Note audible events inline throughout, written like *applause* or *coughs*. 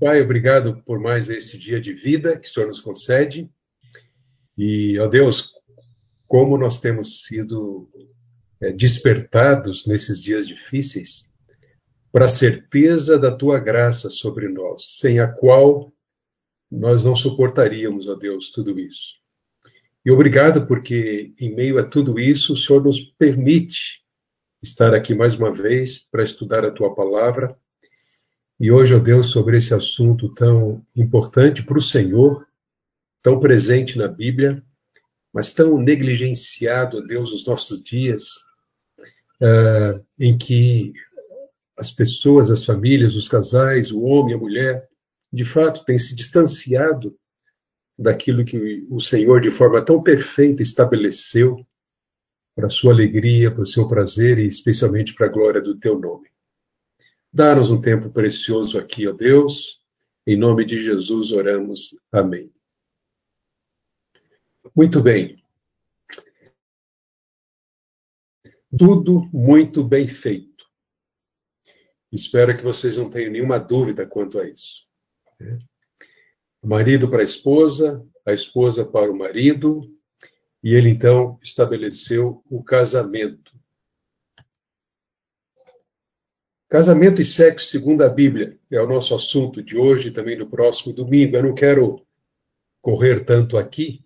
Pai, obrigado por mais esse dia de vida que o Senhor nos concede. E, ó Deus, como nós temos sido é, despertados nesses dias difíceis para a certeza da tua graça sobre nós, sem a qual nós não suportaríamos, ó Deus, tudo isso. E obrigado porque, em meio a tudo isso, o Senhor nos permite estar aqui mais uma vez para estudar a tua palavra e hoje, ó Deus, sobre esse assunto tão importante para o Senhor, tão presente na Bíblia, mas tão negligenciado, ó Deus, nos nossos dias, uh, em que as pessoas, as famílias, os casais, o homem, a mulher, de fato, têm se distanciado daquilo que o Senhor, de forma tão perfeita, estabeleceu para a sua alegria, para o seu prazer e especialmente para a glória do teu nome. Dá-nos um tempo precioso aqui, ó Deus. Em nome de Jesus oramos. Amém. Muito bem. Tudo muito bem feito. Espero que vocês não tenham nenhuma dúvida quanto a isso. O marido para a esposa, a esposa para o marido, e ele então estabeleceu o casamento. Casamento e sexo segundo a Bíblia é o nosso assunto de hoje e também no próximo domingo. Eu não quero correr tanto aqui,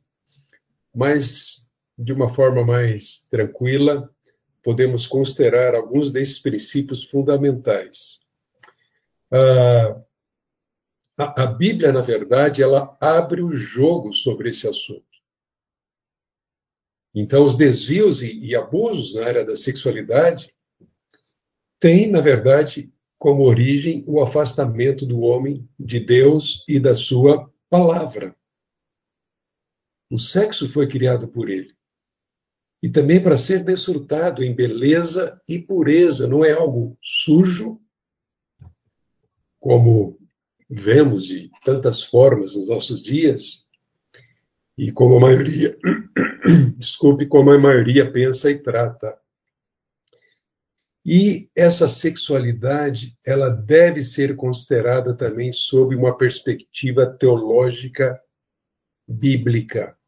mas de uma forma mais tranquila, podemos considerar alguns desses princípios fundamentais. Ah, a, a Bíblia, na verdade, ela abre o jogo sobre esse assunto. Então, os desvios e, e abusos na área da sexualidade tem, na verdade, como origem o afastamento do homem de Deus e da sua palavra. O sexo foi criado por ele. E também para ser desfrutado em beleza e pureza, não é algo sujo, como vemos de tantas formas nos nossos dias, e como a maioria, *coughs* desculpe, como a maioria pensa e trata. E essa sexualidade, ela deve ser considerada também sob uma perspectiva teológica bíblica.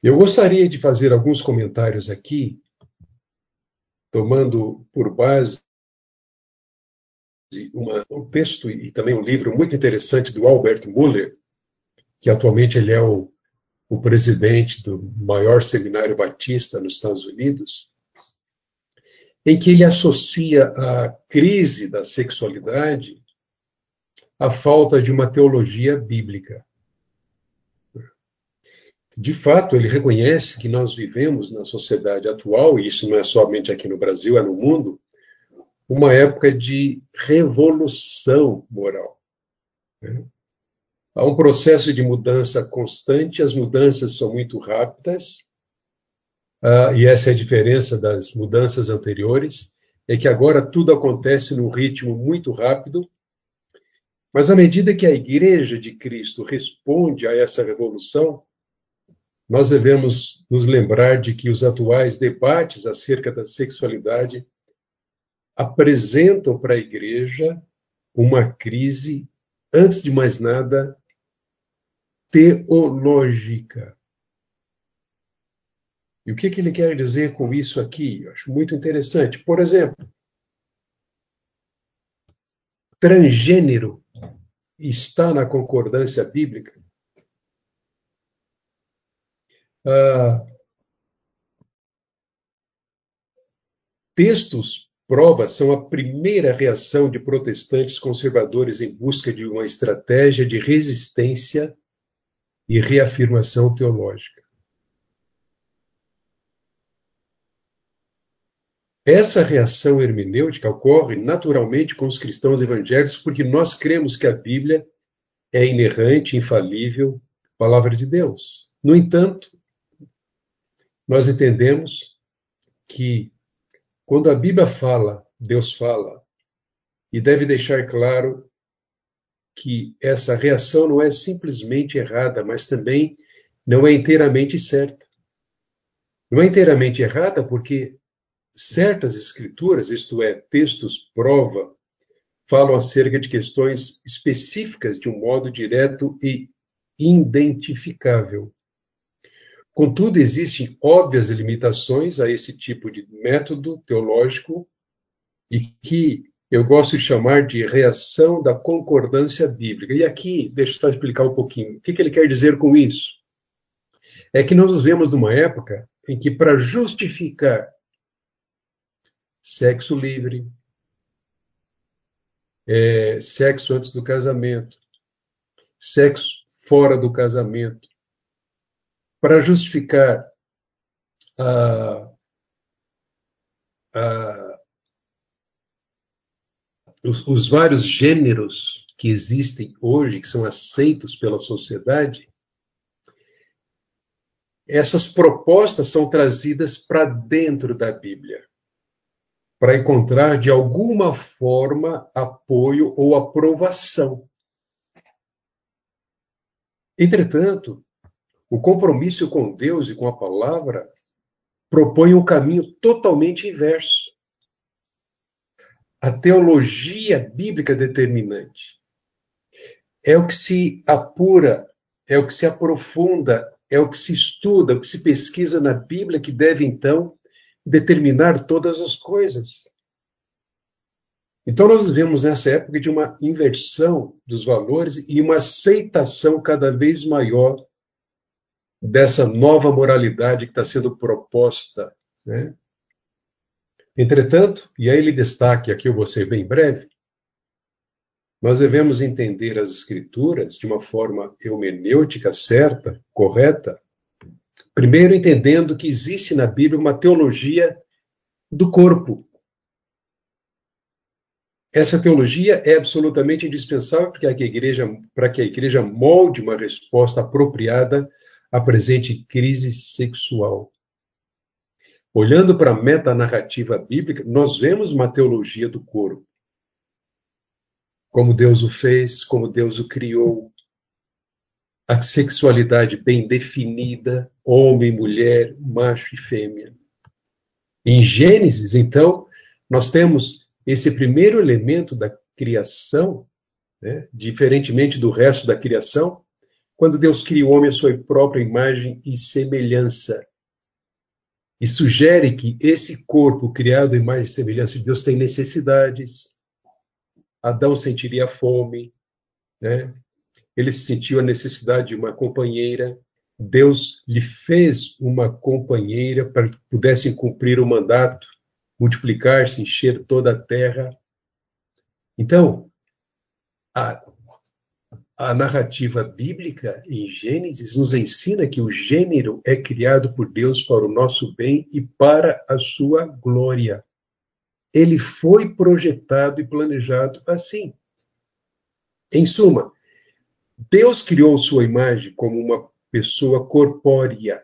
Eu gostaria de fazer alguns comentários aqui, tomando por base uma, um texto e também um livro muito interessante do Albert Muller, que atualmente ele é o, o presidente do maior seminário batista nos Estados Unidos em que ele associa a crise da sexualidade à falta de uma teologia bíblica. De fato, ele reconhece que nós vivemos na sociedade atual, e isso não é somente aqui no Brasil, é no mundo, uma época de revolução moral. Há um processo de mudança constante, as mudanças são muito rápidas, uh, e essa é a diferença das mudanças anteriores, é que agora tudo acontece num ritmo muito rápido, mas à medida que a Igreja de Cristo responde a essa revolução, nós devemos nos lembrar de que os atuais debates acerca da sexualidade apresentam para a Igreja uma crise, antes de mais nada, teológica. E o que, que ele quer dizer com isso aqui? Eu acho muito interessante. Por exemplo, transgênero está na concordância bíblica? Ah, textos, provas, são a primeira reação de protestantes conservadores em busca de uma estratégia de resistência e reafirmação teológica. Essa reação hermenêutica ocorre naturalmente com os cristãos evangélicos porque nós cremos que a Bíblia é inerrante, infalível, palavra de Deus. No entanto, nós entendemos que quando a Bíblia fala, Deus fala, e deve deixar claro que essa reação não é simplesmente errada, mas também não é inteiramente certa. Não é inteiramente errada porque certas escrituras, isto é, textos prova, falam acerca de questões específicas de um modo direto e identificável. Contudo, existem óbvias limitações a esse tipo de método teológico e que eu gosto de chamar de reação da concordância bíblica. E aqui, deixa eu explicar um pouquinho. O que, que ele quer dizer com isso? É que nós vivemos numa época em que, para justificar sexo livre, é, sexo antes do casamento, sexo fora do casamento, para justificar a, a, os, os vários gêneros que existem hoje, que são aceitos pela sociedade, essas propostas são trazidas para dentro da Bíblia para encontrar de alguma forma apoio ou aprovação. Entretanto, o compromisso com Deus e com a palavra propõe um caminho totalmente inverso. A teologia bíblica determinante é o que se apura, é o que se aprofunda, é o que se estuda, é o que se pesquisa na Bíblia que deve então determinar todas as coisas. Então, nós vivemos nessa época de uma inversão dos valores e uma aceitação cada vez maior dessa nova moralidade que está sendo proposta. Né? Entretanto, e aí ele destaque, aqui eu vou ser bem breve, nós devemos entender as Escrituras de uma forma hermenêutica certa, correta, Primeiro, entendendo que existe na Bíblia uma teologia do corpo. Essa teologia é absolutamente indispensável para que a igreja, para que a igreja molde uma resposta apropriada à presente crise sexual. Olhando para a metanarrativa bíblica, nós vemos uma teologia do corpo. Como Deus o fez, como Deus o criou, a sexualidade bem definida, homem, mulher, macho e fêmea. Em Gênesis, então, nós temos esse primeiro elemento da criação, né, diferentemente do resto da criação, quando Deus cria o homem à sua própria imagem e semelhança. E sugere que esse corpo criado à imagem e semelhança de Deus tem necessidades. Adão sentiria fome, né? Ele sentiu a necessidade de uma companheira. Deus lhe fez uma companheira para que pudessem cumprir o mandato, multiplicar-se, encher toda a terra. Então, a, a narrativa bíblica em Gênesis nos ensina que o gênero é criado por Deus para o nosso bem e para a sua glória. Ele foi projetado e planejado assim. Em suma, Deus criou sua imagem como uma pessoa corpórea.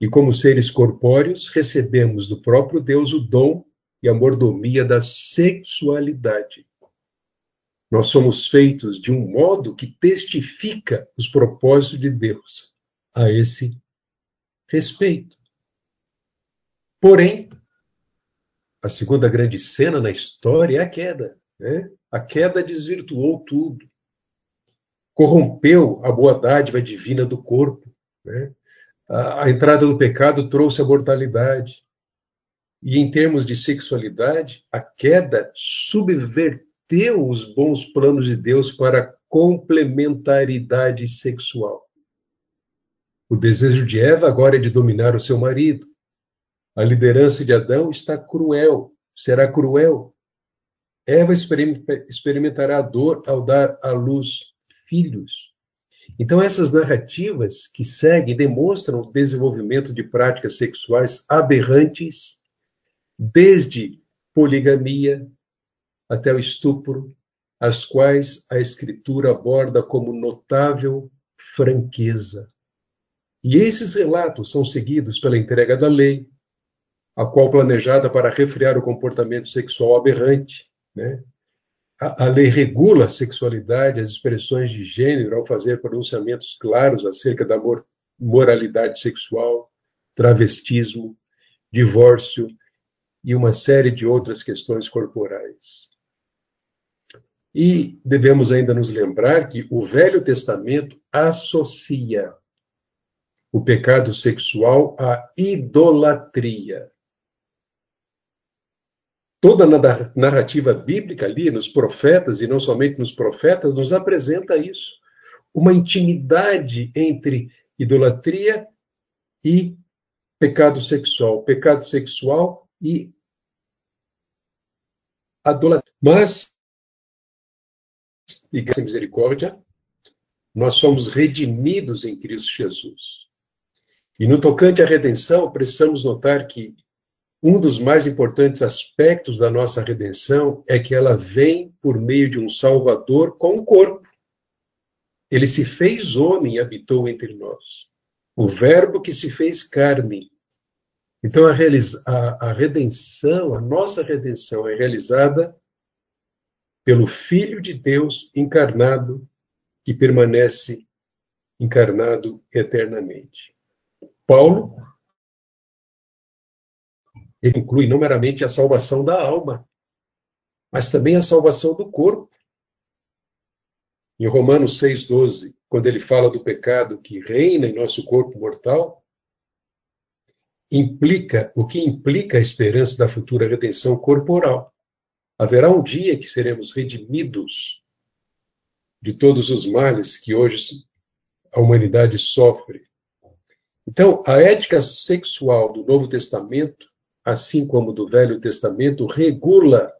E como seres corpóreos, recebemos do próprio Deus o dom e a mordomia da sexualidade. Nós somos feitos de um modo que testifica os propósitos de Deus a esse respeito. Porém, a segunda grande cena na história é a queda. Né? A queda desvirtuou tudo corrompeu a boa dádiva divina do corpo. Né? A, a entrada do pecado trouxe a mortalidade. E em termos de sexualidade, a queda subverteu os bons planos de Deus para a complementaridade sexual. O desejo de Eva agora é de dominar o seu marido. A liderança de Adão está cruel, será cruel. Eva experimentará a dor ao dar à luz filhos. Então, essas narrativas que seguem demonstram o desenvolvimento de práticas sexuais aberrantes, desde poligamia até o estupro, as quais a Escritura aborda como notável franqueza. E esses relatos são seguidos pela entrega da lei, a qual planejada para refrear o comportamento sexual aberrante, né? A, a, lei regula a sexualidade, as expressões de gênero, ao fazer pronunciamentos claros acerca da mor moralidade sexual, travestismo, divórcio e uma série de outras questões corporais. E devemos ainda nos lembrar que o Velho Testamento associa o pecado sexual à idolatria. Toda a narrativa bíblica ali, nos profetas, e não somente nos profetas, nos apresenta isso. Uma intimidade entre idolatria e pecado sexual. Pecado sexual e idolatria. Mas, e graças misericórdia, nós somos redimidos em Cristo Jesus. E no tocante à redenção, precisamos notar que um dos mais importantes aspectos da nossa redenção é que ela vem por meio de um Salvador com o corpo. Ele se fez homem e habitou entre nós. O Verbo que se fez carne. Então a, a, a redenção, a nossa redenção é realizada pelo Filho de Deus encarnado, que permanece encarnado eternamente. Paulo ele inclui não meramente a salvação da alma, mas também a salvação do corpo. Em Romanos 6,12, quando ele fala do pecado que reina em nosso corpo mortal, implica o que implica a esperança da futura redenção corporal. Haverá um dia que seremos redimidos de todos os males que hoje a humanidade sofre. Então, a ética sexual do Novo Testamento assim como do Velho Testamento, regula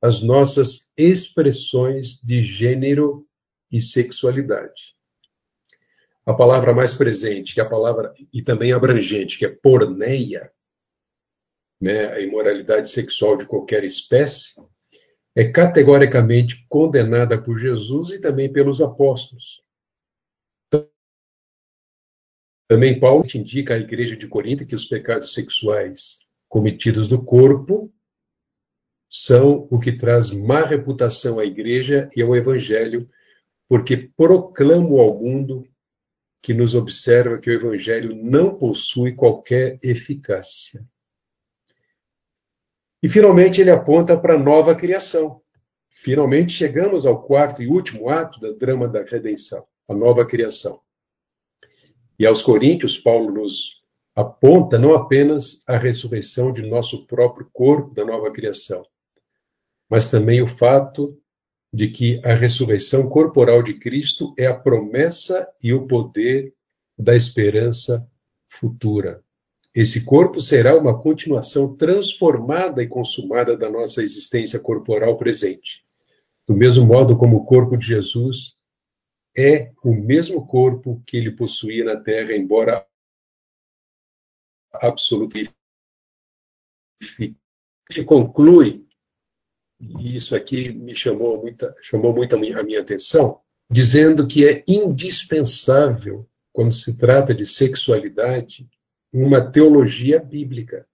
as nossas expressões de gênero e sexualidade. A palavra mais presente, que é a palavra e também abrangente, que é porneia, né, a imoralidade sexual de qualquer espécie, é categoricamente condenada por Jesus e também pelos apóstolos. Também Paulo indica à igreja de Corinto que os pecados sexuais cometidos no corpo são o que traz má reputação à igreja e ao evangelho, porque proclamo ao mundo que nos observa que o evangelho não possui qualquer eficácia. E finalmente ele aponta para a nova criação. Finalmente chegamos ao quarto e último ato da drama da redenção, a nova criação. E aos Coríntios, Paulo nos aponta não apenas a ressurreição de nosso próprio corpo da nova criação, mas também o fato de que a ressurreição corporal de Cristo é a promessa e o poder da esperança futura. Esse corpo será uma continuação transformada e consumada da nossa existência corporal presente. Do mesmo modo como o corpo de Jesus é o mesmo corpo que ele possuía na terra, embora absoluta. Ele conclui, e isso aqui me chamou muita, chamou muito a minha, atenção, dizendo que é indispensável, quando se trata de sexualidade, uma teologia bíblica.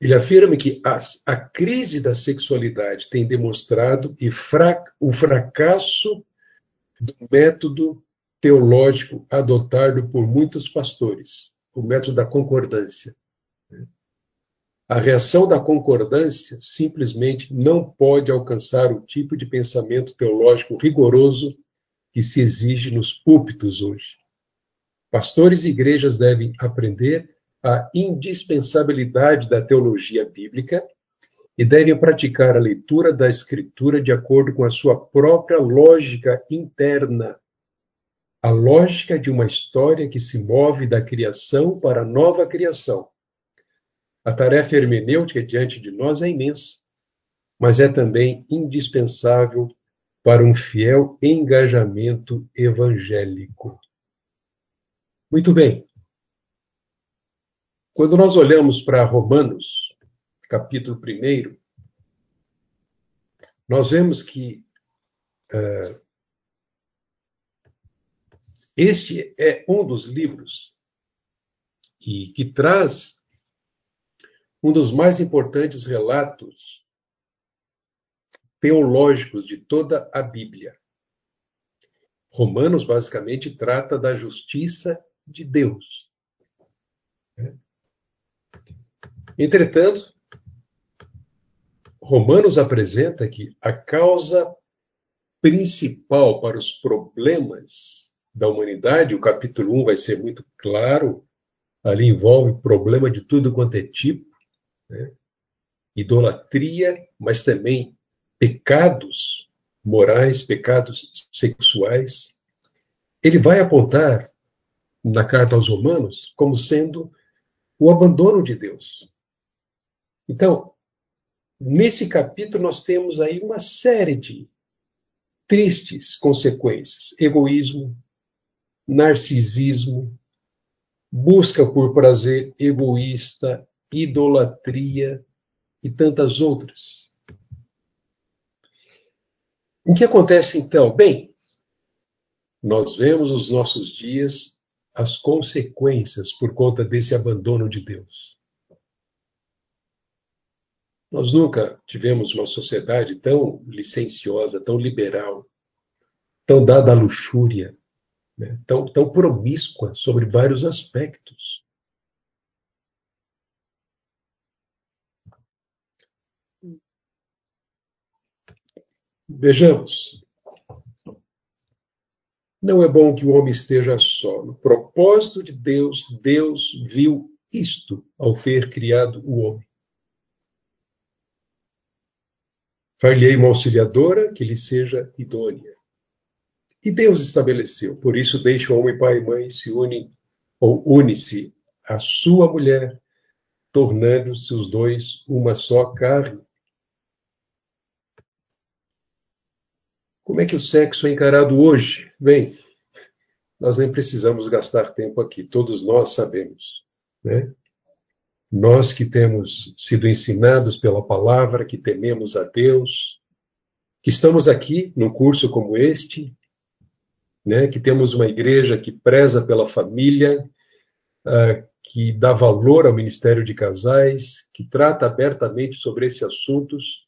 Ele afirma que a, a crise da sexualidade tem demonstrado e fra, o fracasso do método teológico adotado por muitos pastores o método da concordância. A reação da concordância simplesmente não pode alcançar o tipo de pensamento teológico rigoroso que se exige nos púlpitos hoje. Pastores e igrejas devem aprender a indispensabilidade da teologia bíblica e devem praticar a leitura da Escritura de acordo com a sua própria lógica interna a lógica de uma história que se move da criação para a nova criação. A tarefa hermenêutica diante de nós é imensa, mas é também indispensável para um fiel engajamento evangélico. Muito bem. Quando nós olhamos para Romanos, capítulo 1, nós vemos que uh, este é um dos livros e que traz um dos mais importantes relatos teológicos de toda a Bíblia. Romanos basicamente trata da justiça de Deus. Entretanto, Romanos apresenta que a causa principal para os problemas da humanidade, o capítulo 1 vai ser muito claro, ali envolve problema de tudo quanto é tipo, né? idolatria, mas também pecados morais, pecados sexuais. Ele vai apontar na carta aos Romanos como sendo o abandono de Deus. Então, nesse capítulo nós temos aí uma série de tristes consequências: egoísmo, narcisismo, busca por prazer egoísta, idolatria e tantas outras. O que acontece então? Bem, nós vemos nos nossos dias as consequências por conta desse abandono de Deus. Nós nunca tivemos uma sociedade tão licenciosa, tão liberal, tão dada à luxúria, né? tão, tão promíscua sobre vários aspectos. Vejamos. Não é bom que o homem esteja só. No propósito de Deus, Deus viu isto ao ter criado o homem. Far-lhe uma auxiliadora que lhe seja idônea. E Deus estabeleceu. Por isso deixa o homem pai e mãe se unem ou une-se à sua mulher, tornando-se os dois uma só carne. Como é que o sexo é encarado hoje? Bem, nós nem precisamos gastar tempo aqui, todos nós sabemos. Né? Nós que temos sido ensinados pela palavra, que tememos a Deus, que estamos aqui num curso como este, né? que temos uma igreja que preza pela família, uh, que dá valor ao ministério de casais, que trata abertamente sobre esses assuntos,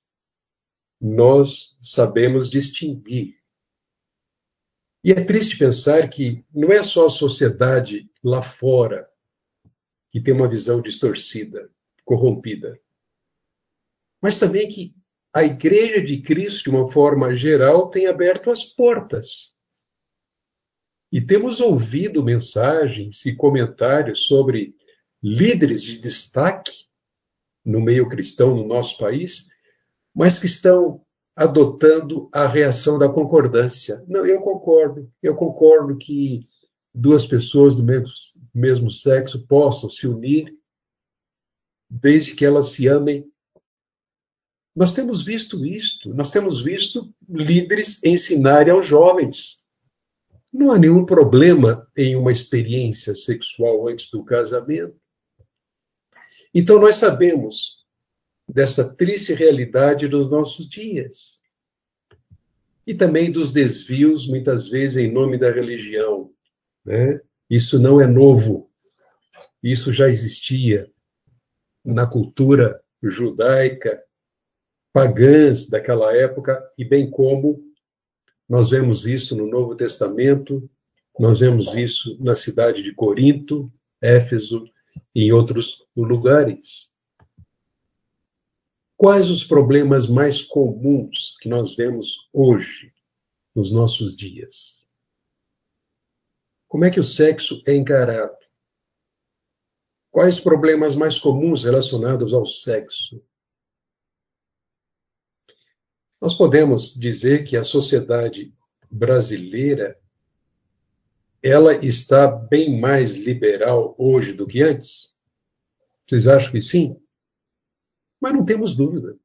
nós sabemos distinguir. E é triste pensar que não é só a sociedade lá fora que tem uma visão distorcida, corrompida, mas também que a Igreja de Cristo, de uma forma geral, tem aberto as portas. E temos ouvido mensagens e comentários sobre líderes de destaque no meio cristão no nosso país mas que estão adotando a reação da concordância. Não, eu concordo, eu concordo que duas pessoas do mesmo, mesmo sexo possam se unir desde que elas se amem. Nós temos visto isto, nós temos visto líderes ensinarem aos jovens. Não há nenhum problema em uma experiência sexual antes do casamento. Então nós sabemos dessa triste realidade dos nossos dias. E também dos desvios, muitas vezes em nome da religião. Né? Isso não é novo. Isso já existia na cultura judaica, pagãs daquela época, e bem como nós vemos isso no Novo Testamento, nós vemos isso na cidade de Corinto, Éfeso e em outros lugares. Quais os problemas mais comuns que nós vemos hoje, nos nossos dias? Como é que o sexo é encarado? Quais problemas mais comuns relacionados ao sexo? Nós podemos dizer que a sociedade brasileira ela está bem mais liberal hoje do que antes? Vocês acham que sim? Mas não temos dúvida.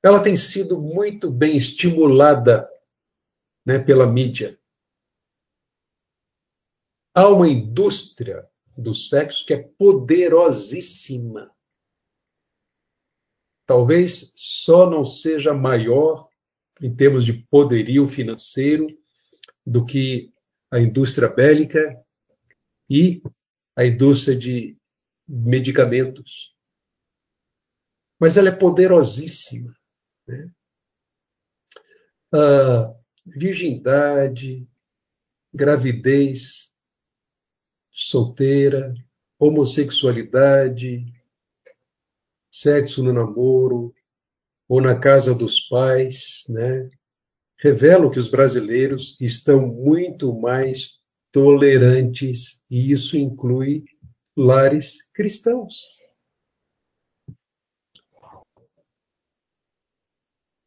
Ela tem sido muito bem estimulada né, pela mídia. Há uma indústria do sexo que é poderosíssima. Talvez só não seja maior em termos de poderio financeiro do que a indústria bélica e a indústria de medicamentos mas ela é poderosíssima. Né? A virgindade, gravidez, solteira, homossexualidade, sexo no namoro ou na casa dos pais, né? Revelam que os brasileiros estão muito mais tolerantes e isso inclui lares cristãos.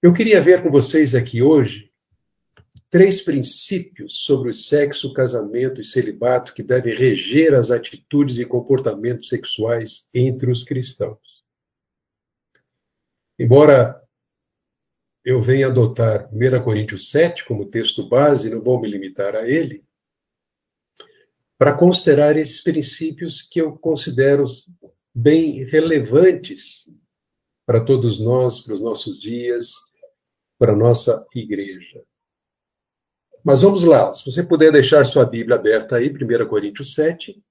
Eu queria ver com vocês aqui hoje três princípios sobre o sexo, casamento e celibato que devem reger as atitudes e comportamentos sexuais entre os cristãos. Embora eu venha adotar 1 Coríntios 7 como texto base, não vou me limitar a ele, para considerar esses princípios que eu considero bem relevantes para todos nós, para os nossos dias, para a nossa igreja. Mas vamos lá, se você puder deixar sua Bíblia aberta aí, 1 Coríntios 7,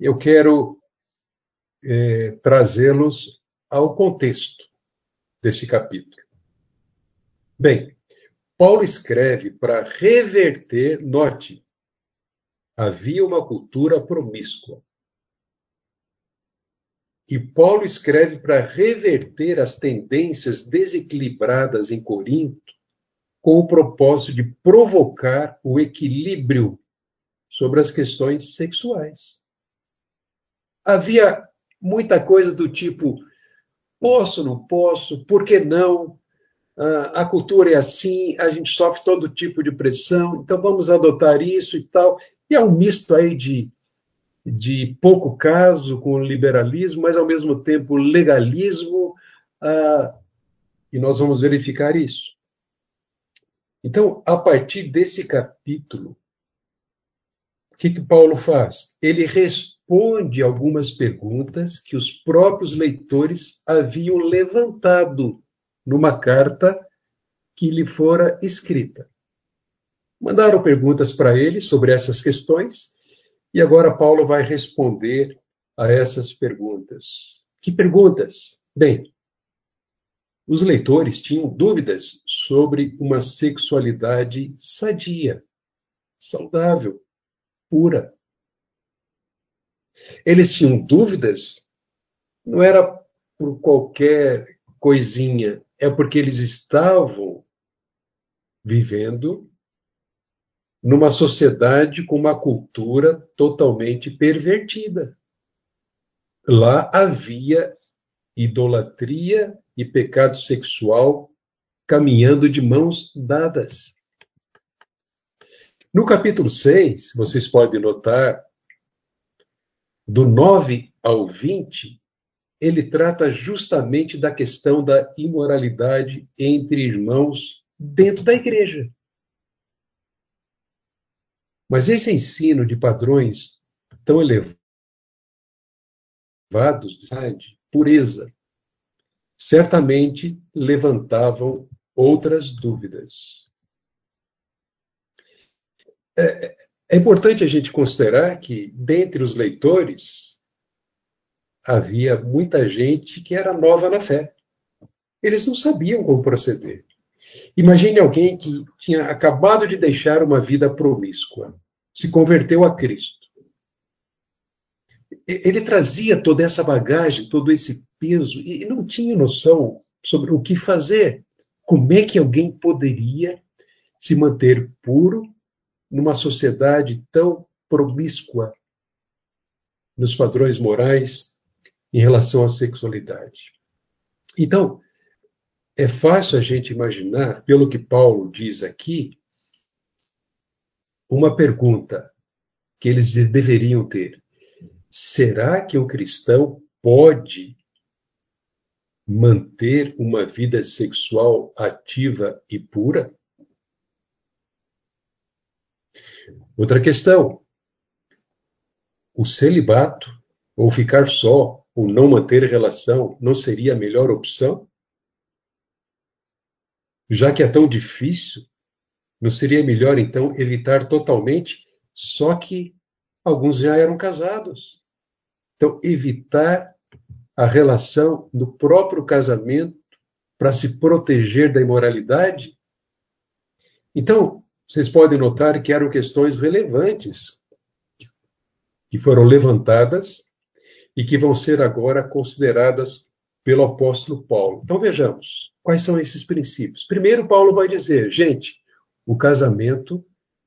eu quero é, trazê-los ao contexto desse capítulo. Bem, Paulo escreve para reverter, note, havia uma cultura promíscua. E Paulo escreve para reverter as tendências desequilibradas em Corinto, com o propósito de provocar o equilíbrio sobre as questões sexuais. Havia muita coisa do tipo: posso, não posso, por que não? a cultura é assim, a gente sofre todo tipo de pressão, então vamos adotar isso e tal. E é um misto aí de, de pouco caso com o liberalismo, mas ao mesmo tempo legalismo, uh, e nós vamos verificar isso. Então, a partir desse capítulo, o que, que Paulo faz? Ele responde algumas perguntas que os próprios leitores haviam levantado numa carta que lhe fora escrita. Mandaram perguntas para ele sobre essas questões e agora Paulo vai responder a essas perguntas. Que perguntas? Bem, os leitores tinham dúvidas sobre uma sexualidade sadia, saudável, pura. Eles tinham dúvidas, não era por qualquer coisinha, é porque eles estavam vivendo numa sociedade com uma cultura totalmente pervertida. Lá havia idolatria e pecado sexual caminhando de mãos dadas. No capítulo 6, vocês podem notar, do 9 ao 20, ele trata justamente da questão da imoralidade entre irmãos dentro da igreja. Mas esse ensino de padrões tão elevados de pureza certamente levantavam outras dúvidas. É, é importante a gente considerar que, dentre os leitores, havia muita gente que era nova na fé. Eles não sabiam como proceder. Imagine alguém que tinha acabado de deixar uma vida promíscua, se converteu a Cristo. Ele trazia toda essa bagagem, todo esse peso, e não tinha noção sobre o que fazer. Como é que alguém poderia se manter puro numa sociedade tão promíscua nos padrões morais em relação à sexualidade. Então, é fácil a gente imaginar, pelo que Paulo diz aqui, uma pergunta que eles deveriam ter: será que o cristão pode manter uma vida sexual ativa e pura? Outra questão: o celibato, ou ficar só, ou não manter relação, não seria a melhor opção? Já que é tão difícil, não seria melhor então evitar totalmente? Só que alguns já eram casados. Então, evitar a relação do próprio casamento para se proteger da imoralidade? Então, vocês podem notar que eram questões relevantes que foram levantadas e que vão ser agora consideradas pelo apóstolo Paulo. Então vejamos, quais são esses princípios? Primeiro, Paulo vai dizer, gente, o casamento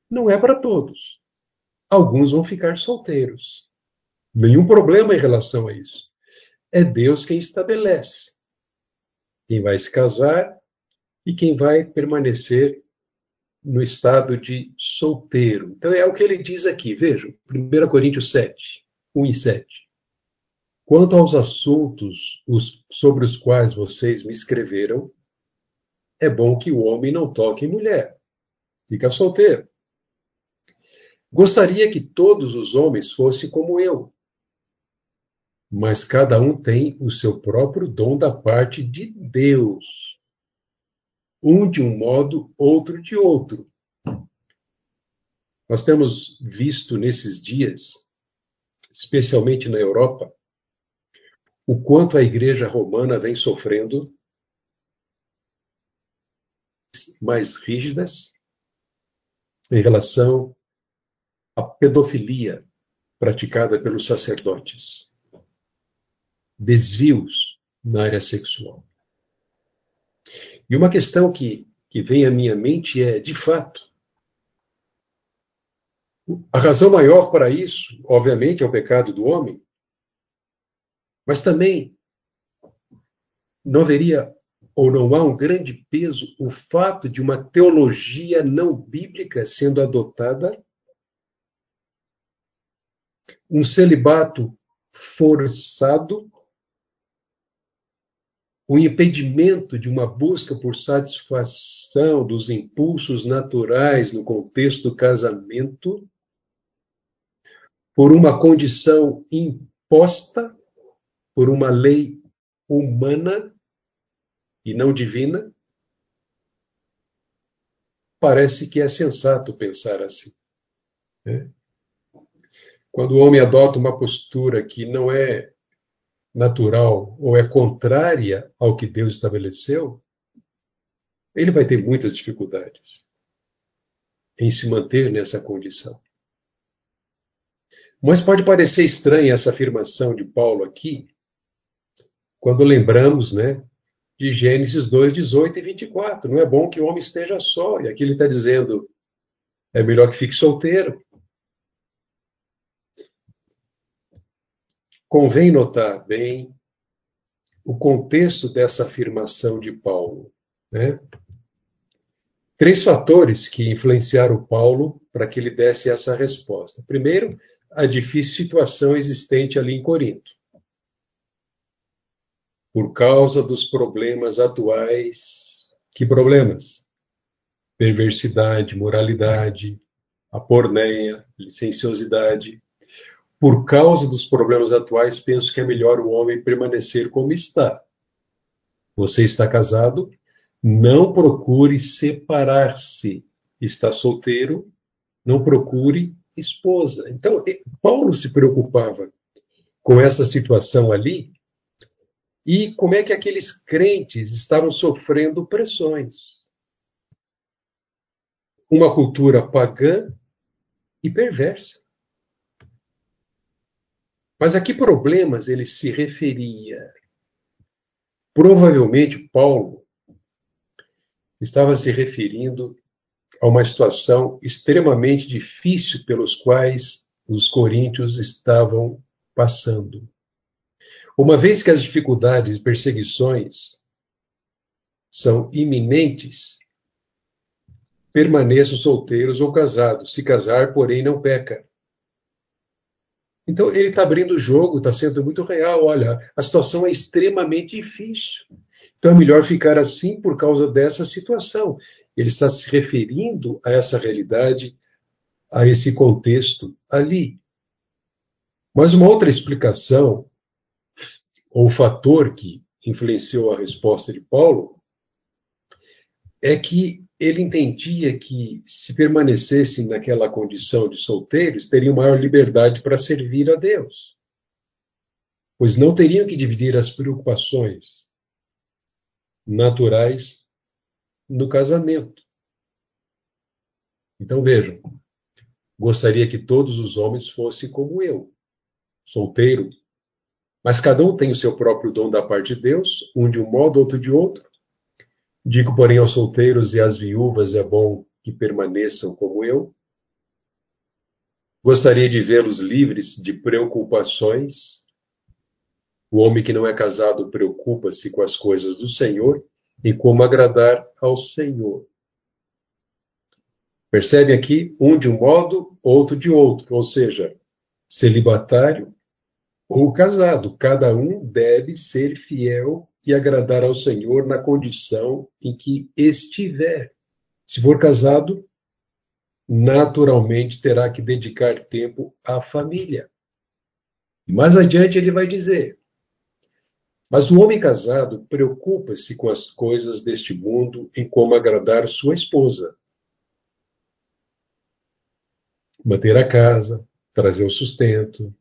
não é para todos. Alguns vão ficar solteiros. Nenhum problema em relação a isso. É Deus quem estabelece quem vai se casar e quem vai permanecer no estado de solteiro. Então é o que ele diz aqui, vejam, 1 Coríntios 7, 1 e 7. Quanto aos assuntos os, sobre os quais vocês me escreveram, é bom que o homem não toque em mulher. Fica solteiro. Gostaria que todos os homens fossem como eu. Mas cada um tem o seu próprio dom da parte de Deus. Um de um modo, outro de outro. Nós temos visto nesses dias, especialmente na Europa, o quanto a Igreja Romana vem sofrendo mais rígidas em relação à pedofilia praticada pelos sacerdotes. Desvios na área sexual. E uma questão que, que vem à minha mente é, de fato, a razão maior para isso, obviamente, é o pecado do homem, mas também não haveria ou não há um grande peso o fato de uma teologia não bíblica sendo adotada? Um celibato forçado? O impedimento de uma busca por satisfação dos impulsos naturais no contexto do casamento? Por uma condição imposta por uma lei humana e não divina? Parece que é sensato pensar assim. Né? Quando o homem adota uma postura que não é natural ou é contrária ao que Deus estabeleceu, ele vai ter muitas dificuldades em se manter nessa condição. Mas pode parecer estranha essa afirmação de Paulo aqui, quando lembramos, né, de Gênesis 2, 18 e 24. Não é bom que o homem esteja só. E aqui ele está dizendo: é melhor que fique solteiro. Convém notar bem o contexto dessa afirmação de Paulo. Né? Três fatores que influenciaram Paulo para que ele desse essa resposta. Primeiro, a difícil situação existente ali em Corinto por causa dos problemas atuais. Que problemas? Perversidade, moralidade, a porneia, licenciosidade. Por causa dos problemas atuais, penso que é melhor o homem permanecer como está. Você está casado? Não procure separar-se. Está solteiro? Não procure esposa. Então, Paulo se preocupava com essa situação ali e como é que aqueles crentes estavam sofrendo pressões. Uma cultura pagã e perversa. Mas a que problemas ele se referia? Provavelmente Paulo estava se referindo a uma situação extremamente difícil pelos quais os coríntios estavam passando. Uma vez que as dificuldades e perseguições são iminentes, permaneçam solteiros ou casados. Se casar, porém, não peca. Então, ele está abrindo o jogo, está sendo muito real. Olha, a situação é extremamente difícil. Então, é melhor ficar assim por causa dessa situação. Ele está se referindo a essa realidade, a esse contexto ali. Mas uma outra explicação ou fator que influenciou a resposta de Paulo, é que ele entendia que se permanecessem naquela condição de solteiros, teriam maior liberdade para servir a Deus, pois não teriam que dividir as preocupações naturais no casamento. Então vejam, gostaria que todos os homens fossem como eu, solteiro, Mas cada um tem o seu próprio dom da parte de Deus, um de um modo, outro de outro. Digo, porém, aos solteiros e às viúvas é bom que permaneçam como eu. Gostaria de vê-los livres de preocupações. O homem que não é casado preocupa-se com as coisas do Senhor e como agradar ao Senhor. Percebe aqui um de um modo, outro de outro, ou seja, celibatário ou casado. Cada um deve ser fiel e agradar ao Senhor na condição em que estiver. Se for casado, naturalmente terá que dedicar tempo à família. E mais adiante ele vai dizer: Mas o homem casado preocupa-se com as coisas deste mundo em como agradar sua esposa. Manter a casa, trazer o sustento,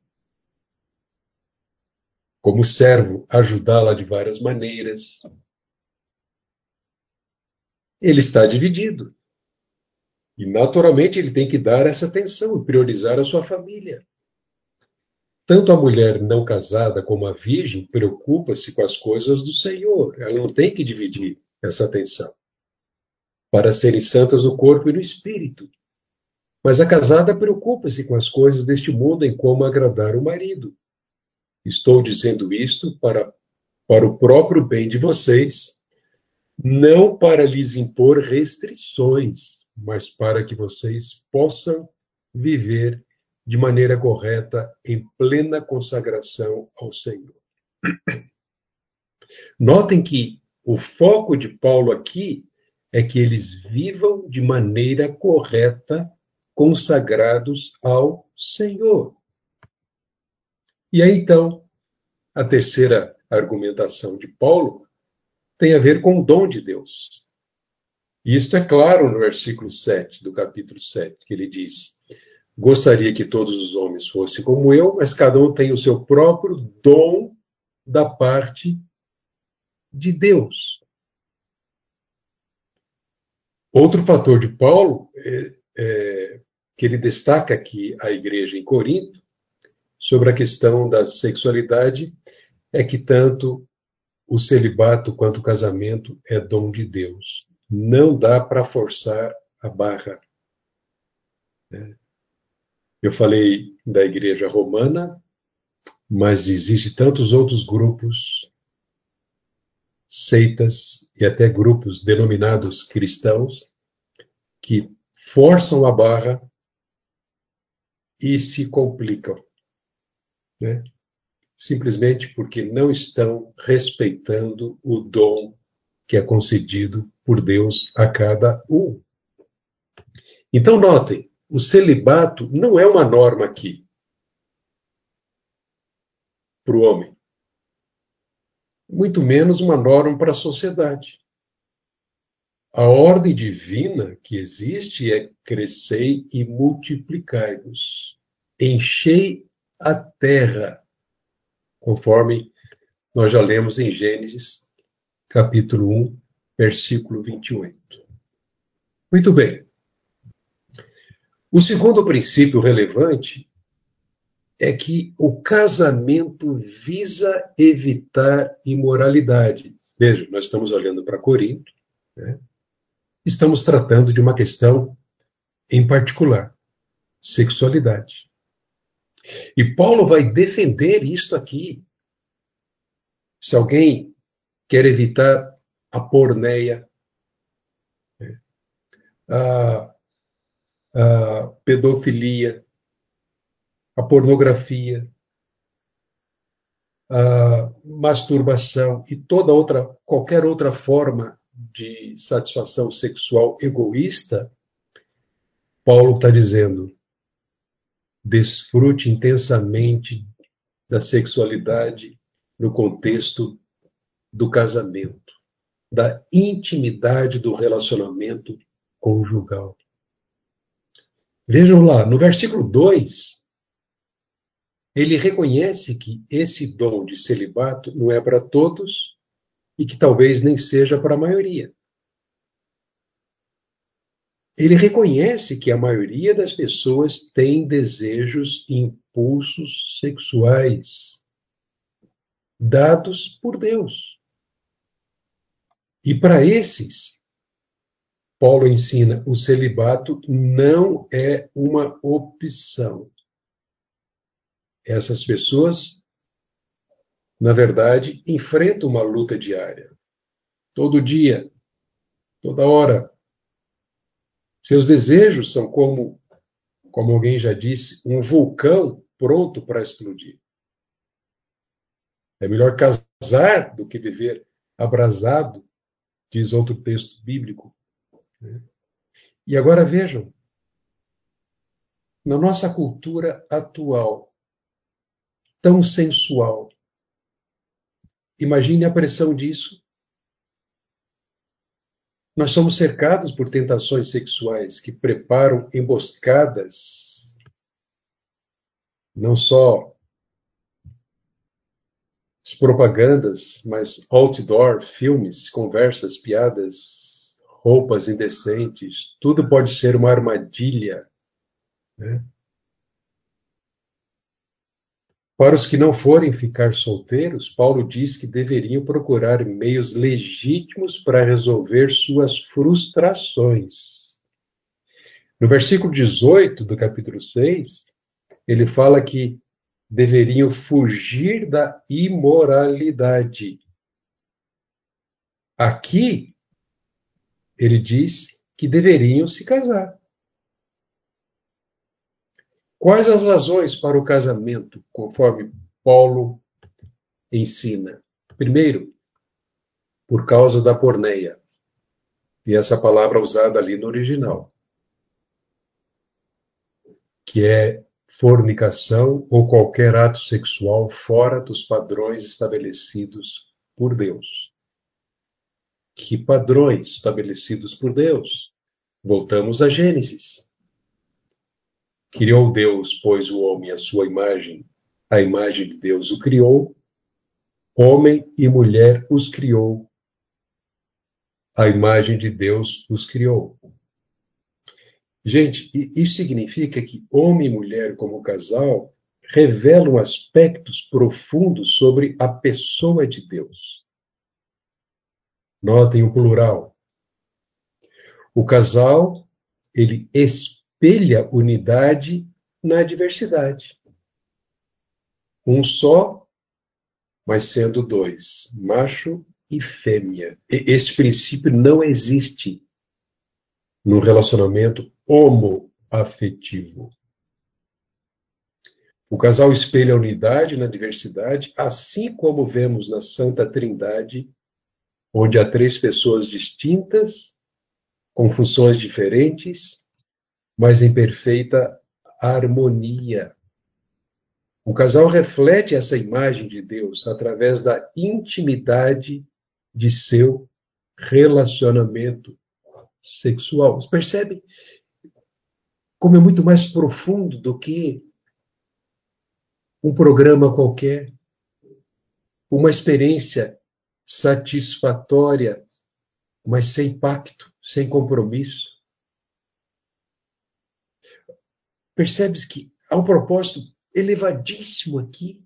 como servo, ajudá-la de várias maneiras. Ele está dividido. E, naturalmente, ele tem que dar essa atenção e priorizar a sua família. Tanto a mulher não casada como a virgem preocupa-se com as coisas do Senhor. Ela não tem que dividir essa atenção para serem santas no corpo e no espírito. Mas a casada preocupa-se com as coisas deste mundo em como agradar o marido. Estou dizendo isto para, para o próprio bem de vocês, não para lhes impor restrições, mas para que vocês possam viver de maneira correta em plena consagração ao Senhor. *clears throat* Notem que o foco de Paulo aqui é que eles vivam de maneira correta, consagrados ao Senhor. E aí então, a terceira argumentação de Paulo tem a ver com o dom de Deus. E isto é claro no versículo 7 do capítulo 7, que ele diz: Gostaria que todos os homens fossem como eu, mas cada um tem o seu próprio dom da parte de Deus. Outro fator de Paulo, é, é, que ele destaca aqui a igreja em Corinto, sobre a questão da sexualidade é que tanto o celibato quanto o casamento é dom de Deus. Não dá para forçar a barra. Né? Eu falei da igreja romana, mas existem tantos outros grupos, seitas e até grupos denominados cristãos que forçam a barra e se complicam né? simplesmente porque não estão respeitando o dom que é concedido por Deus a cada um. Então, notem, o celibato não é uma norma aqui para o homem, muito menos uma norma para a sociedade. A ordem divina que existe é crescei e multiplicai-vos, enchei a terra, conforme nós já lemos em Gênesis, capítulo 1, versículo 28. Muito bem. O segundo princípio relevante é que o casamento visa evitar imoralidade. Veja, nós estamos olhando para Corinto, né? estamos tratando de uma questão em particular, sexualidade. E Paulo vai defender isto aqui. Se alguém quer evitar a porneia, né, a, a pedofilia, a pornografia, a masturbação e toda outra, qualquer outra forma de satisfação sexual egoísta, Paulo está dizendo: desfrute intensamente da sexualidade no contexto do casamento, da intimidade do relacionamento conjugal. Vejam lá, no versículo 2, ele reconhece que esse dom de celibato não é para todos e que talvez nem seja para a maioria. Ele reconhece que a maioria das pessoas tem desejos e impulsos sexuais. dados por Deus. E para esses, Paulo ensina: o celibato não é uma opção. Essas pessoas, na verdade, enfrentam uma luta diária. Todo dia, toda hora. Seus desejos são como, como alguém já disse, um vulcão pronto para explodir. É melhor casar do que viver abrasado, diz outro texto bíblico. Né? E agora vejam, na nossa cultura atual, tão sensual, imagine a pressão disso. Nós somos cercados por tentações sexuais que preparam emboscadas, não só as propagandas, mas outdoor, filmes, conversas, piadas, roupas indecentes, tudo pode ser uma armadilha. Né? Para os que não forem ficar solteiros, Paulo diz que deveriam procurar meios legítimos para resolver suas frustrações. No versículo 18 do capítulo 6, ele fala que deveriam fugir da imoralidade. Aqui, ele diz que deveriam se casar. Quais as razões para o casamento, conforme Paulo ensina? Primeiro, por causa da porneia. E essa palavra usada ali no original, que é fornicação ou qualquer ato sexual fora dos padrões estabelecidos por Deus. Que padrões estabelecidos por Deus? Voltamos a Gênesis. Criou Deus, pois, o homem à sua imagem, a imagem de Deus o criou, homem e mulher os criou, a imagem de Deus os criou. Gente, isso significa que homem e mulher, como casal, revelam aspectos profundos sobre a pessoa de Deus. Notem o plural. O casal, ele espelha unidade na diversidade. Um só, mas sendo dois, macho e fêmea. Esse princípio não existe no relacionamento homoafetivo. O casal espelha a unidade na diversidade, assim como vemos na Santa Trindade onde há três pessoas distintas, com funções diferentes, mas em perfeita harmonia. O casal reflete essa imagem de Deus através da intimidade de seu relacionamento sexual. Você percebe como é muito mais profundo do que um programa qualquer, uma experiência satisfatória, mas sem pacto, sem compromisso. Percebes que há um propósito elevadíssimo aqui,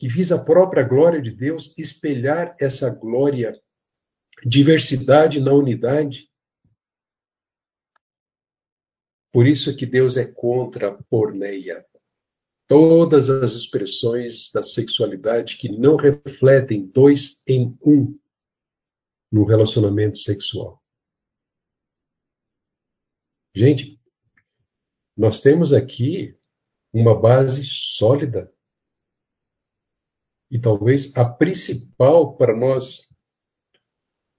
que visa a própria glória de Deus, espelhar essa glória, diversidade na unidade. Por isso é que Deus é contra a porneia todas as expressões da sexualidade que não refletem dois em um no relacionamento sexual. Gente, nós temos aqui uma base sólida e talvez a principal para nós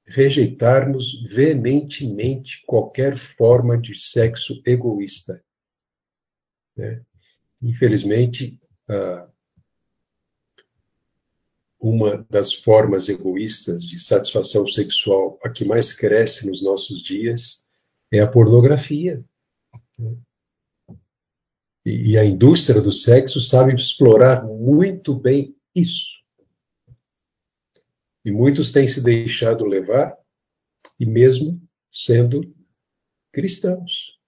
rejeitarmos veementemente qualquer forma de sexo egoísta. Né? Infelizmente, uma das formas egoístas de satisfação sexual a que mais cresce nos nossos dias é a pornografia. E a indústria do sexo sabe explorar muito bem isso. E muitos têm se deixado levar, e mesmo sendo cristãos.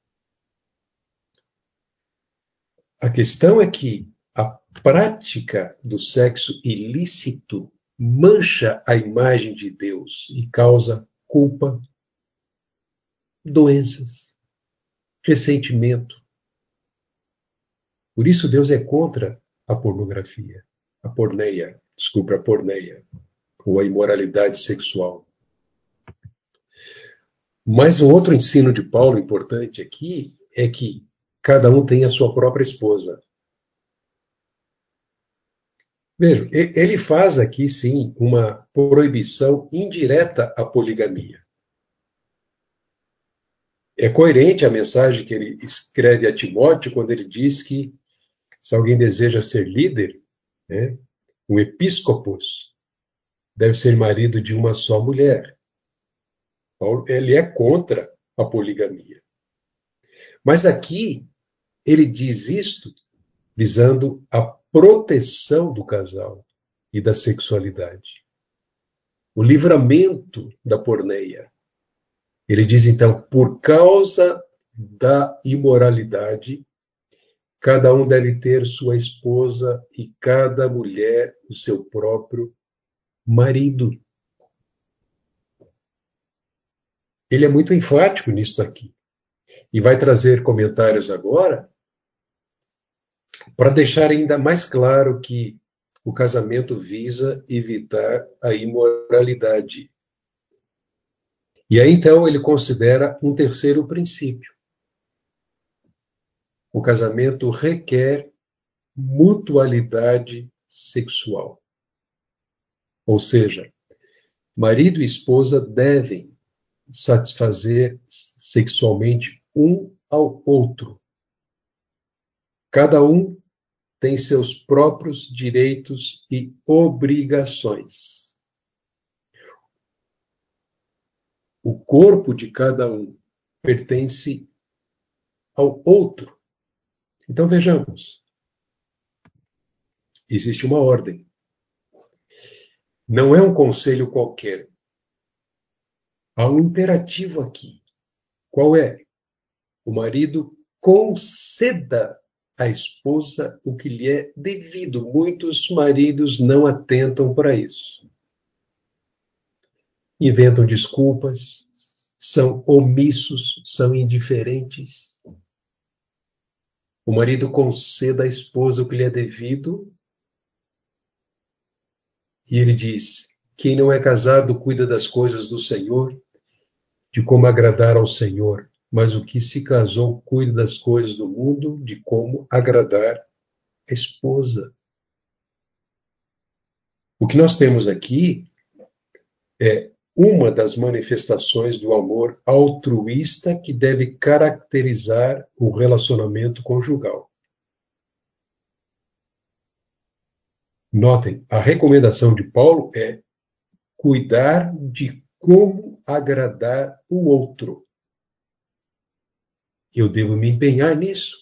A questão é que a prática do sexo ilícito mancha a imagem de Deus e causa culpa, doenças, ressentimento. Por isso Deus é contra a pornografia, a porneia, desculpa, a porneia, ou a imoralidade sexual. Mas um outro ensino de Paulo importante aqui é que cada um tem a sua própria esposa. Veja, ele faz aqui sim uma proibição indireta à poligamia. É coerente a mensagem que ele escreve a Timóteo quando ele diz que se alguém deseja ser líder, né, um episcopos deve ser marido de uma só mulher. Paulo, ele é contra a poligamia. Mas aqui ele diz isto visando a proteção do casal e da sexualidade. O livramento da porneia. Ele diz então, por causa da imoralidade, cada um deve ter sua esposa e cada mulher o seu próprio marido. Ele é muito enfático nisso aqui. E vai trazer comentários agora para deixar ainda mais claro que o casamento visa evitar a imoralidade. E aí então ele considera um terceiro princípio. O casamento requer mutualidade sexual. Ou seja, marido e esposa devem satisfazer sexualmente um ao outro. Cada um tem seus próprios direitos e obrigações. O corpo de cada um pertence ao outro. Então vejamos. Existe uma ordem. Não é um conselho qualquer. Há um imperativo aqui. Qual é? O marido conceda à esposa o que lhe é devido. Muitos maridos não atentam para isso. Inventam desculpas, são omissos, são indiferentes. O marido conceda à esposa o que lhe é devido e ele diz: Quem não é casado cuida das coisas do Senhor, de como agradar ao Senhor mas o que se casou cuida das coisas do mundo, de como agradar a esposa. O que nós temos aqui é uma das manifestações do amor altruísta que deve caracterizar o relacionamento conjugal. Notem, a recomendação de Paulo é cuidar de como agradar o outro. Eu devo me empenhar nisso.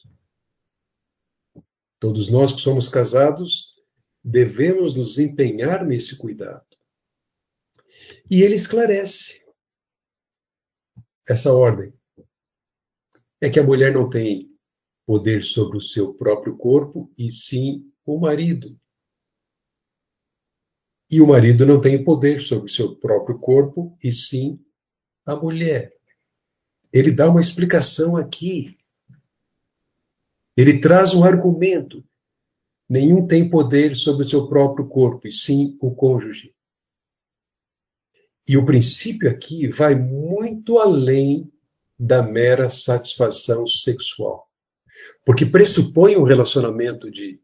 Todos nós que somos casados devemos nos empenhar nesse cuidado. E ele esclarece essa ordem. É que a mulher não tem poder sobre o seu próprio corpo, e sim o marido. E o marido não tem poder sobre o seu próprio corpo, e sim a mulher ele dá uma explicação aqui. Ele traz um argumento. Nenhum tem poder sobre o seu próprio corpo, e sim o cônjuge. E o princípio aqui vai muito além da mera satisfação sexual. Porque pressupõe um relacionamento de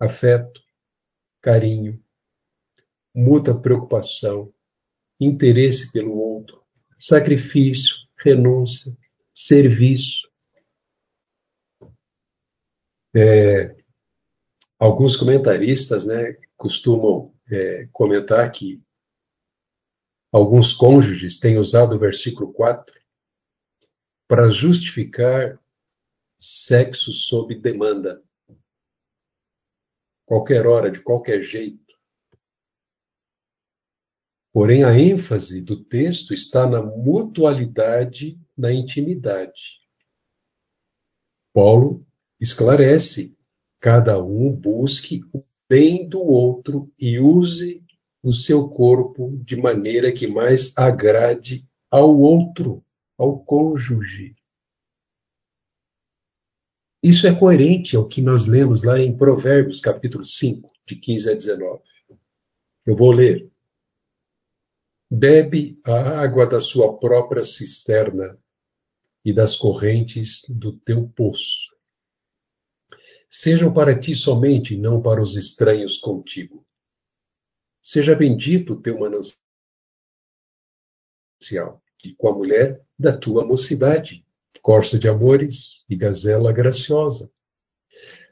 afeto, carinho, muita preocupação, interesse pelo outro, sacrifício, renúncia, serviço. É, alguns comentaristas né, costumam é, comentar que alguns cônjuges têm usado o versículo 4 para justificar sexo sob demanda. Qualquer hora, de qualquer jeito. Porém, a ênfase do texto está na mutualidade da intimidade. Paulo esclarece: cada um busque o bem do outro e use o seu corpo de maneira que mais agrade ao outro, ao cônjuge. Isso é coerente ao que nós lemos lá em Provérbios, capítulo 5, de 15 a 19. Eu vou ler. Bebe a água da sua própria cisterna e das correntes do teu poço. Sejam para ti somente, não para os estranhos contigo. Seja bendito o teu manancial, e com a mulher da tua mocidade, corça de amores e gazela graciosa.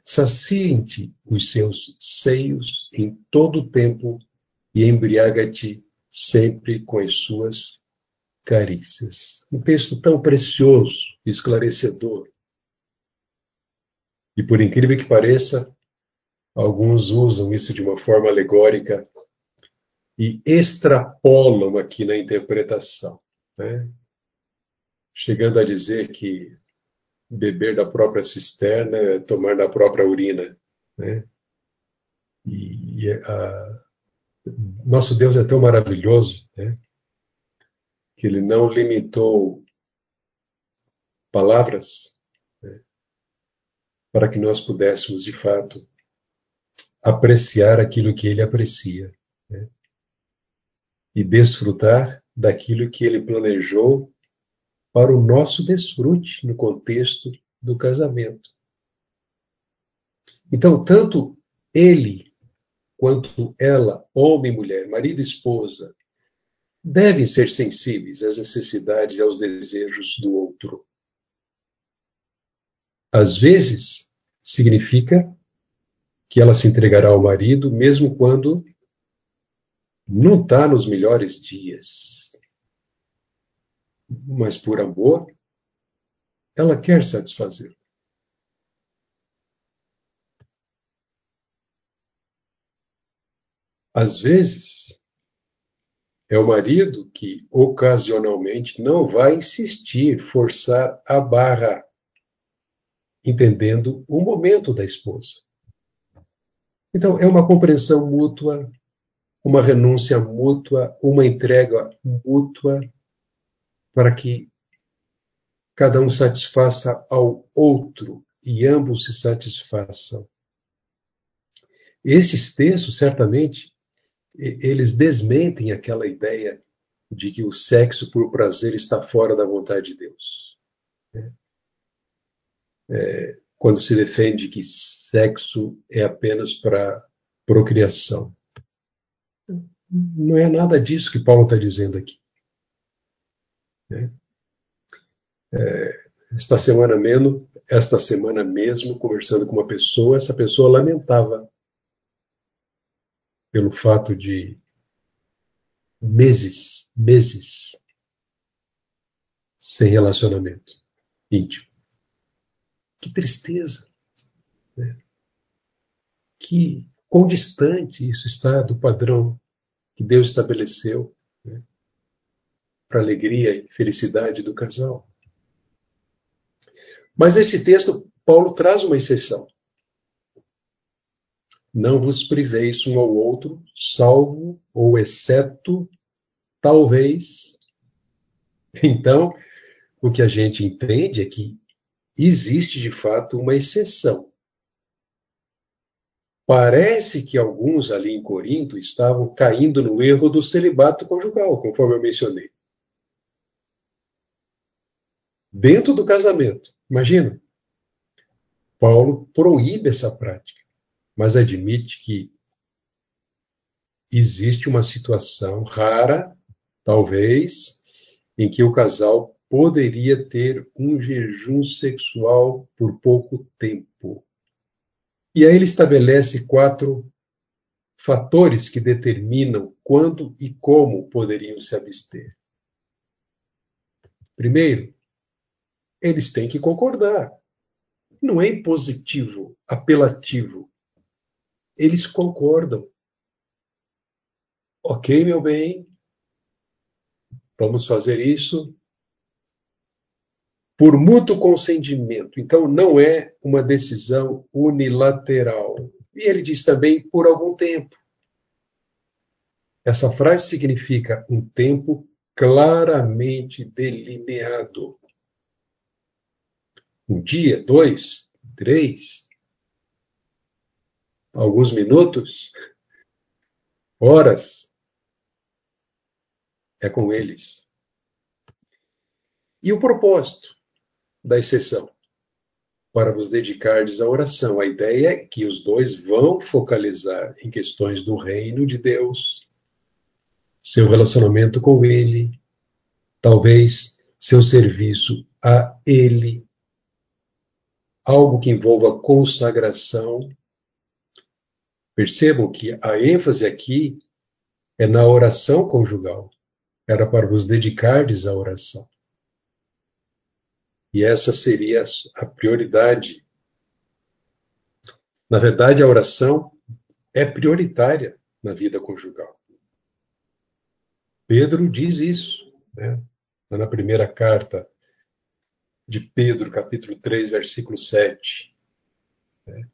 Saciem-te os seus seios em todo o tempo e embriaga-te sempre com as suas carícias. Um texto tão precioso, esclarecedor. E por incrível que pareça, alguns usam isso de uma forma alegórica e extrapolam aqui na interpretação, né? chegando a dizer que beber da própria cisterna é tomar da própria urina. Né? E, a, nosso Deus é tão maravilhoso né? que ele não limitou palavras né? para que nós pudéssemos, de fato, apreciar aquilo que ele aprecia. Né? E desfrutar daquilo que ele planejou para o nosso desfrute no contexto do casamento. Então, tanto ele quanto ela, homem e mulher, marido e esposa, devem ser sensíveis às necessidades e aos desejos do outro. Às vezes, significa que ela se entregará ao marido mesmo quando não está nos melhores dias. Mas por amor, ela quer satisfazer. Às vezes, é o marido que ocasionalmente não vai insistir, forçar a barra, entendendo o momento da esposa. Então, é uma compreensão mútua, uma renúncia mútua, uma entrega mútua, para que cada um satisfaça ao outro e ambos se satisfaçam. Esses textos, certamente, eles desmentem aquela ideia de que o sexo por prazer está fora da vontade de Deus. É, quando se defende que sexo é apenas para procriação. Não é nada disso que Paulo está dizendo aqui. Né? É, esta semana mesmo, esta semana mesmo, conversando com uma pessoa, essa pessoa lamentava pelo fato de meses, meses sem relacionamento íntimo. Que tristeza. Né? Que quão distante isso está do padrão que Deus estabeleceu né, para alegria e felicidade do casal. Mas nesse texto, Paulo traz uma exceção. Não vos priveis um ao outro, salvo ou exceto, talvez. Então, o que a gente entende é que existe de fato uma exceção. Parece que alguns ali em Corinto estavam caindo no erro do celibato conjugal, conforme eu mencionei. Dentro do casamento. Imagina. Paulo proíbe essa prática, mas admite que existe uma situação rara, talvez, em que o casal poderia ter um jejum sexual por pouco tempo. E aí ele estabelece quatro fatores que determinam quando e como poderiam se abster. Primeiro, eles têm que concordar. Não é impositivo, apelativo. Eles concordam. Ok, meu bem, vamos fazer isso. Por mútuo consentimento. Então, não é uma decisão unilateral. E ele diz também por algum tempo. Essa frase significa um tempo claramente delineado. Um dia, dois, três, alguns minutos, horas, é com eles. E o propósito da exceção? Para vos dedicardes à oração. A ideia é que os dois vão focalizar em questões do reino de Deus, seu relacionamento com Ele, talvez seu serviço a Ele, algo que envolva consagração. Percebam que a ênfase aqui é na oração conjugal. Era para vos dedicardes à oração. E essa seria a prioridade. Na verdade, a oração é prioritária na vida conjugal. Pedro diz isso, né? na primeira carta de Pedro, capítulo 3, versículo 7. Né?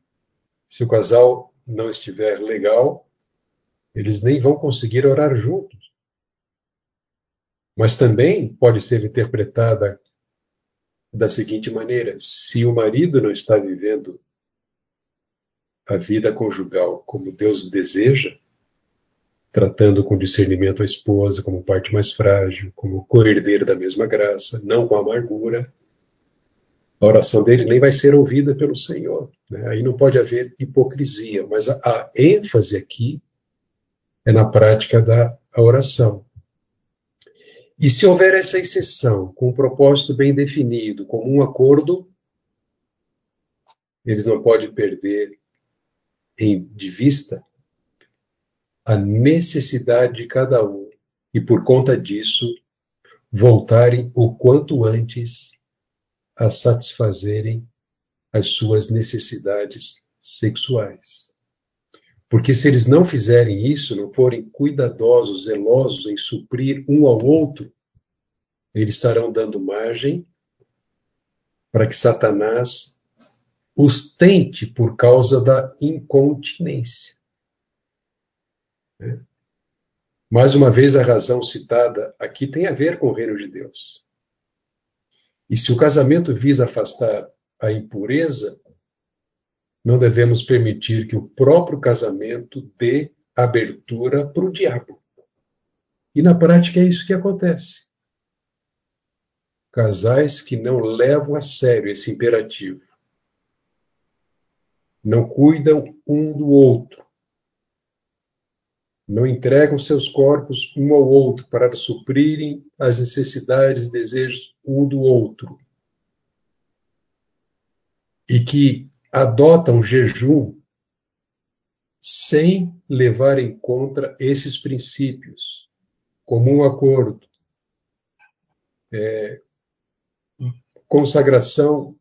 Se o casal não estiver legal, eles nem vão conseguir orar juntos. Mas também pode ser interpretada da seguinte maneira: se o marido não está vivendo a vida conjugal como Deus deseja, tratando com discernimento a esposa como parte mais frágil, como co-herdeira da mesma graça, não com amargura, a oração dele nem vai ser ouvida pelo Senhor. Né? Aí não pode haver hipocrisia, mas a, a, ênfase aqui é na prática da oração. E se houver essa exceção, com um propósito bem definido, como um acordo, eles não podem perder de vista a necessidade de cada um e, por conta disso, voltarem o quanto antes a satisfazerem as suas necessidades sexuais. Porque se eles não fizerem isso, não forem cuidadosos, zelosos em suprir um ao outro, eles estarão dando margem para que Satanás os tente por causa da incontinência. Né? Mais uma vez, a razão citada aqui tem a ver com o reino de Deus. E se o casamento visa afastar a impureza, não devemos permitir que o próprio casamento dê abertura para o diabo. E na prática é isso que acontece. Casais que não levam a sério esse imperativo, não cuidam um do outro, não entregam seus corpos um ao outro para suprirem as necessidades e desejos um do outro. E que adotam jejum sem levar em conta esses princípios, comum acordo, é, consagração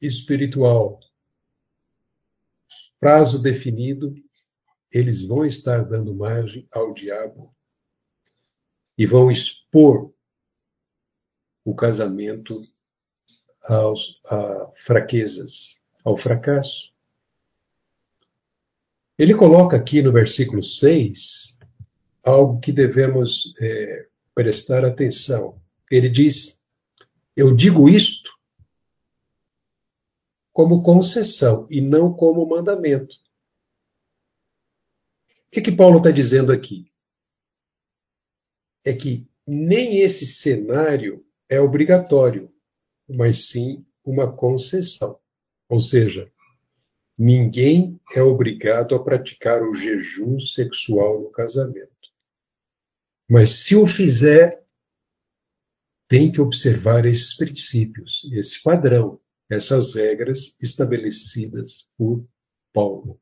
espiritual, prazo definido eles vão estar dando margem ao diabo e vão expor o casamento a fraquezas, ao fracasso. Ele coloca aqui no versículo 6 algo que devemos é, prestar atenção. Ele diz: Eu digo isto como concessão e não como mandamento que, que Paulo está dizendo aqui? É que nem esse cenário é obrigatório, mas sim uma concessão. Ou seja, ninguém é obrigado a praticar o jejum sexual no casamento. Mas se o fizer, tem que observar esses princípios, esse padrão, essas regras estabelecidas por Paulo.